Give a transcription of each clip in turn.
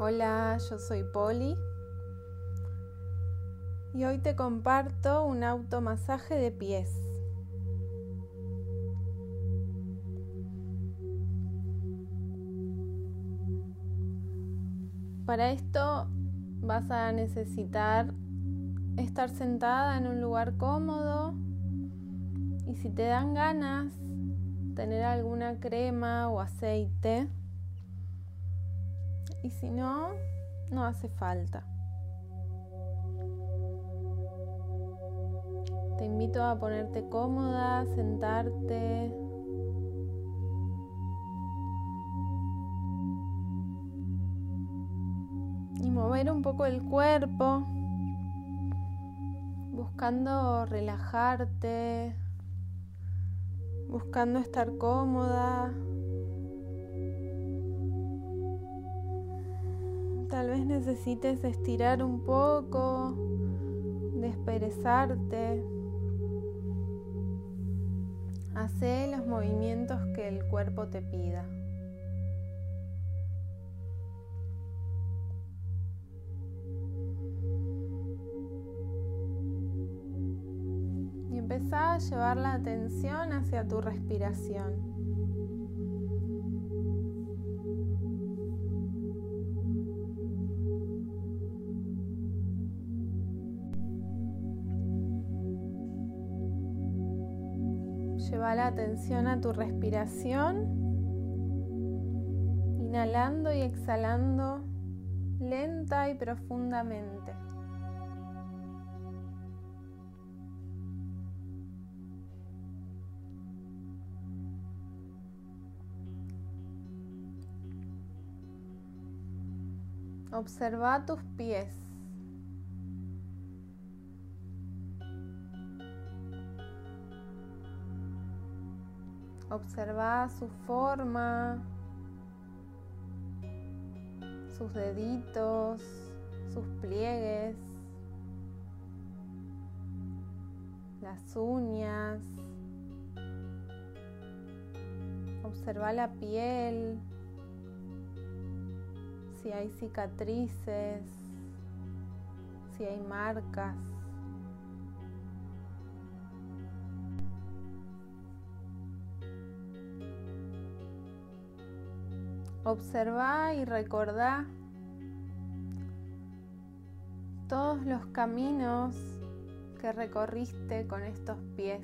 Hola, yo soy Poli y hoy te comparto un automasaje de pies. Para esto vas a necesitar estar sentada en un lugar cómodo y si te dan ganas tener alguna crema o aceite y si no, no hace falta. Te invito a ponerte cómoda, sentarte. Y mover un poco el cuerpo, buscando relajarte, buscando estar cómoda, Tal vez necesites estirar un poco, desperezarte. Hace los movimientos que el cuerpo te pida. Y empezá a llevar la atención hacia tu respiración. Lleva la atención a tu respiración, inhalando y exhalando lenta y profundamente. Observa tus pies. Observa su forma, sus deditos, sus pliegues, las uñas. Observa la piel, si hay cicatrices, si hay marcas. Observa y recordá todos los caminos que recorriste con estos pies.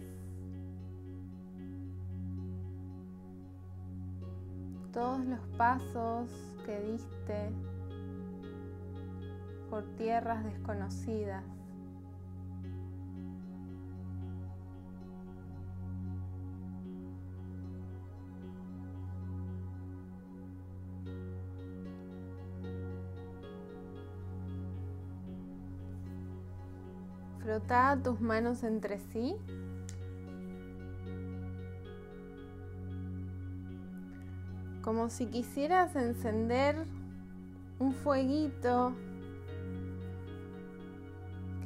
Todos los pasos que diste por tierras desconocidas. Frota tus manos entre sí. Como si quisieras encender un fueguito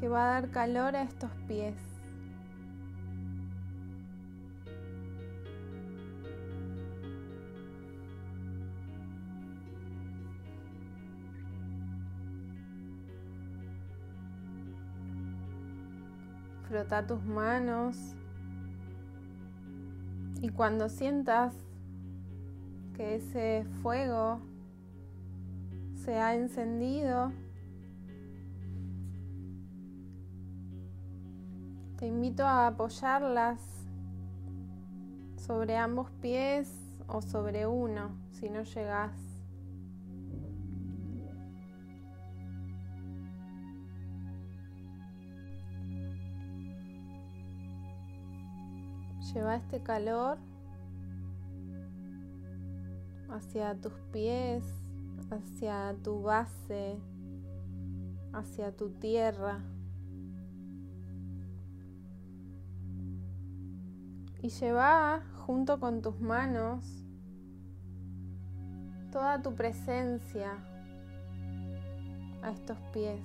que va a dar calor a estos pies. Frota tus manos. Y cuando sientas que ese fuego se ha encendido, te invito a apoyarlas sobre ambos pies o sobre uno si no llegas Lleva este calor hacia tus pies, hacia tu base, hacia tu tierra. Y lleva junto con tus manos toda tu presencia a estos pies.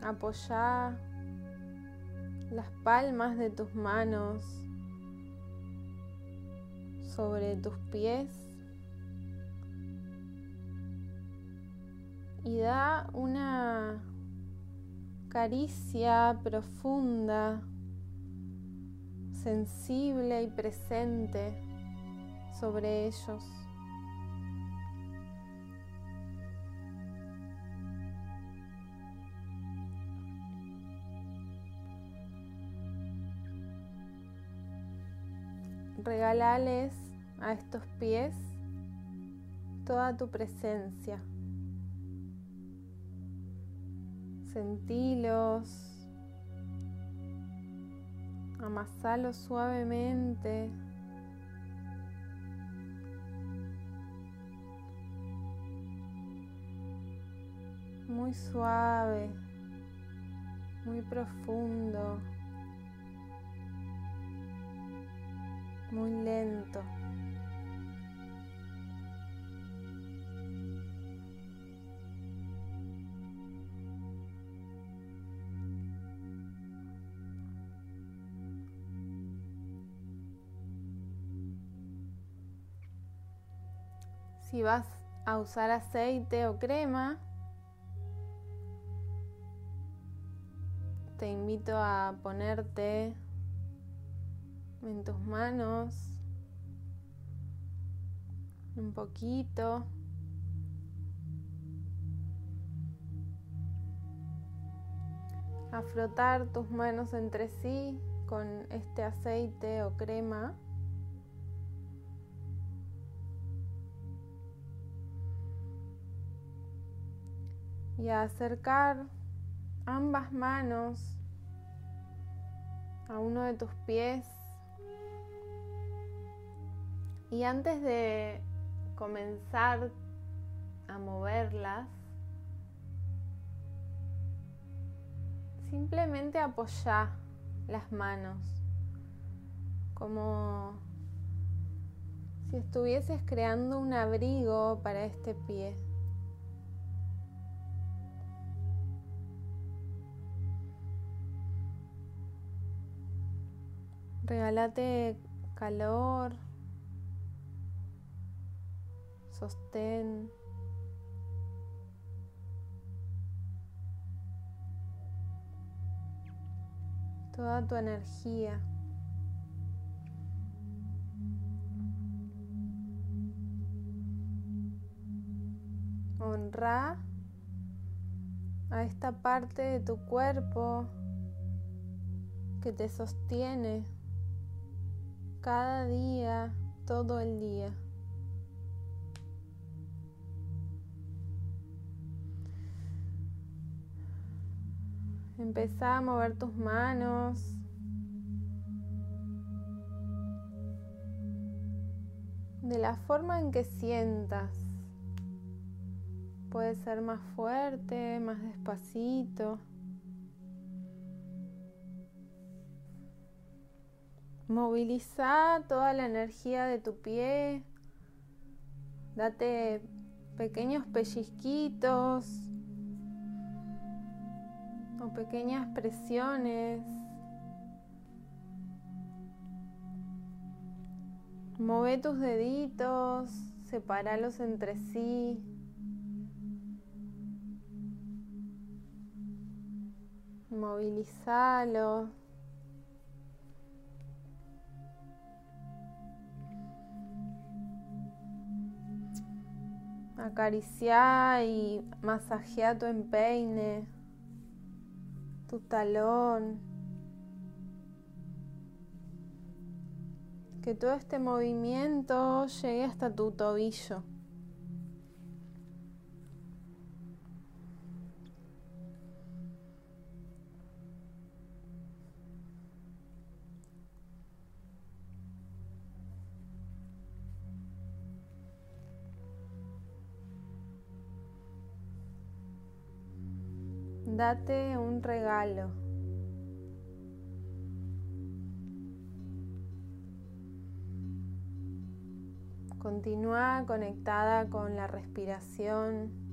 Apoya las palmas de tus manos sobre tus pies y da una caricia profunda, sensible y presente sobre ellos. Regalales a estos pies toda tu presencia. Sentilos, amasalos suavemente. Muy suave, muy profundo, muy lento. Si vas a usar aceite o crema, te invito a ponerte en tus manos un poquito. A frotar tus manos entre sí con este aceite o crema. y a acercar ambas manos a uno de tus pies. Y antes de comenzar a moverlas, simplemente apoya las manos como si estuvieses creando un abrigo para este pie. Regálate calor, sostén. Toda tu energía. Honra a esta parte de tu cuerpo que te sostiene cada día, todo el día. Empezá a mover tus manos. De la forma en que sientas. Puede ser más fuerte, más despacito. Moviliza toda la energía de tu pie. Date pequeños pellizquitos pequeñas presiones. Move tus deditos, separalos entre sí. Movilizalos. Acaricia y masajea tu empeine, tu talón. Que todo este movimiento llegue hasta tu tobillo. Date un regalo. Continúa conectada con la respiración.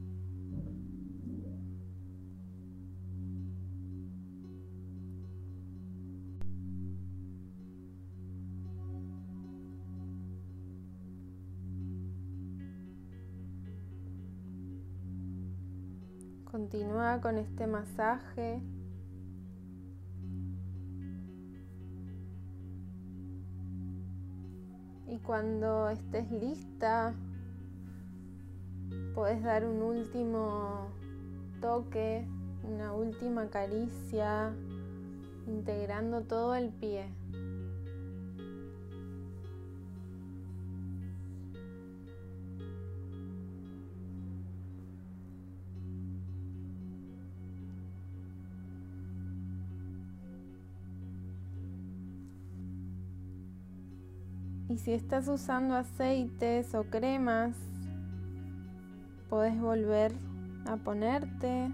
Continúa con este masaje. Y cuando estés lista, puedes dar un último toque, una última caricia, integrando todo el pie. Y si estás usando aceites o cremas, puedes volver a ponerte.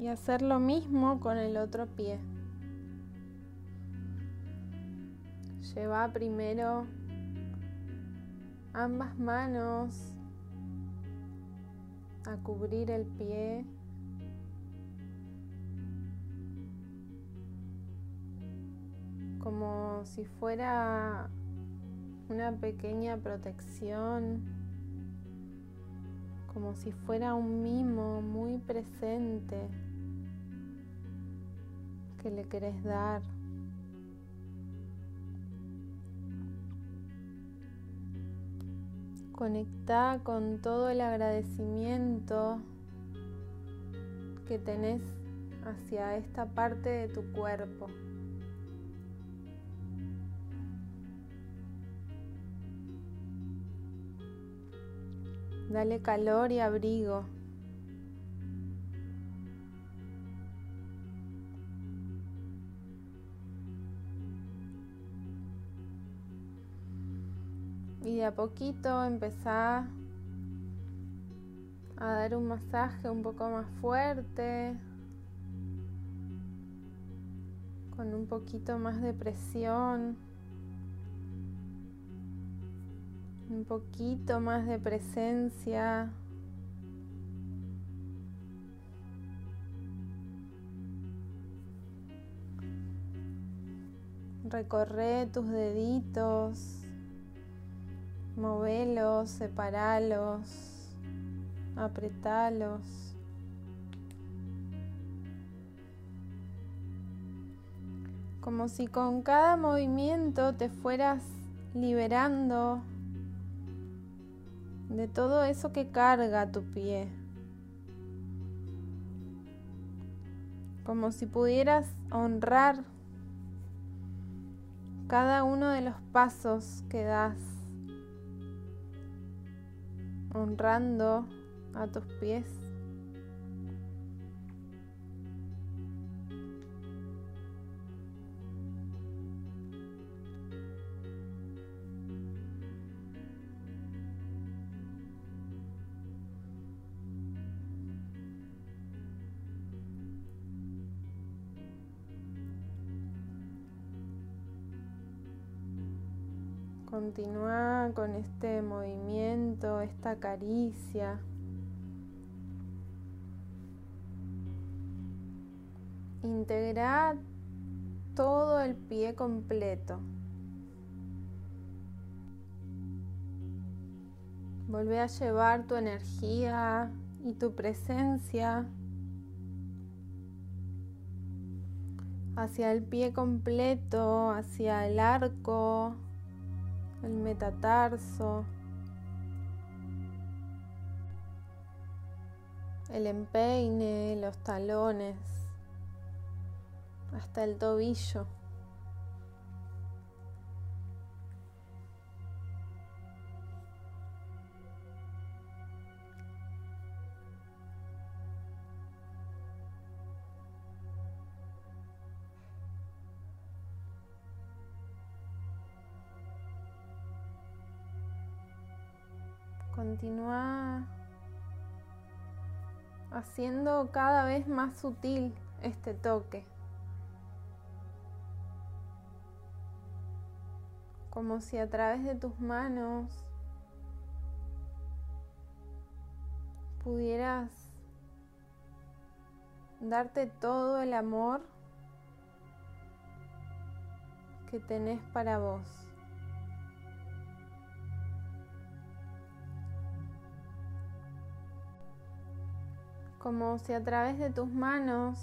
Y hacer lo mismo con el otro pie. Lleva primero ambas manos a cubrir el pie como si fuera una pequeña protección, como si fuera un mimo muy presente que le querés dar. Conecta con todo el agradecimiento que tenés hacia esta parte de tu cuerpo. Dale calor y abrigo. Y de a poquito empezá a dar un masaje un poco más fuerte, con un poquito más de presión. Un poquito más de presencia. Recorre tus deditos, movelos, separalos, apretalos. Como si con cada movimiento te fueras liberando de todo eso que carga tu pie. Como si pudieras honrar cada uno de los pasos que das, honrando a tus pies. Continúa con este movimiento, esta caricia. Integra todo el pie completo. Vuelve a llevar tu energía y tu presencia hacia el pie completo, hacia el arco, el metatarso, el empeine, los talones, hasta el tobillo. Continúa haciendo cada vez más sutil este toque. Como si a través de tus manos pudieras darte todo el amor que tenés para vos. Como si a través de tus manos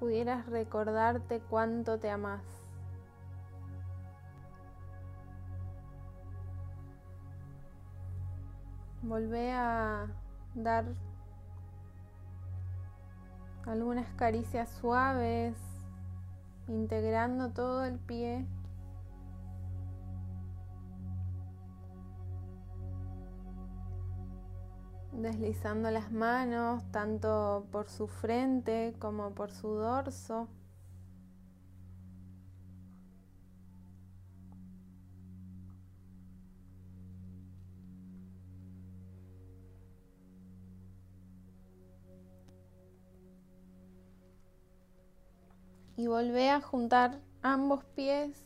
pudieras recordarte cuánto te amas. Volvé a dar algunas caricias suaves, integrando todo el pie. Deslizando las manos tanto por su frente como por su dorso. y volvé a juntar ambos pies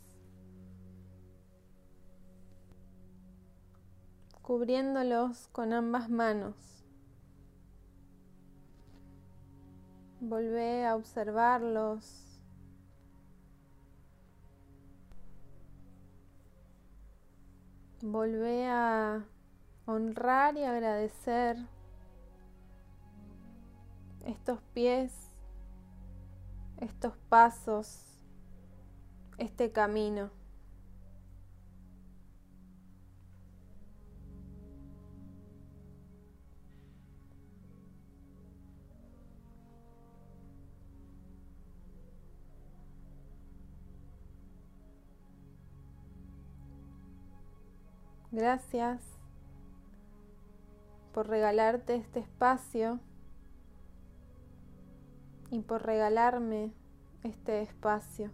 cubriéndolos con ambas manos. Volvé a observarlos. Volvé a honrar y agradecer estos pies estos pasos, este camino. Gracias por regalarte este espacio y por regalarme este espacio.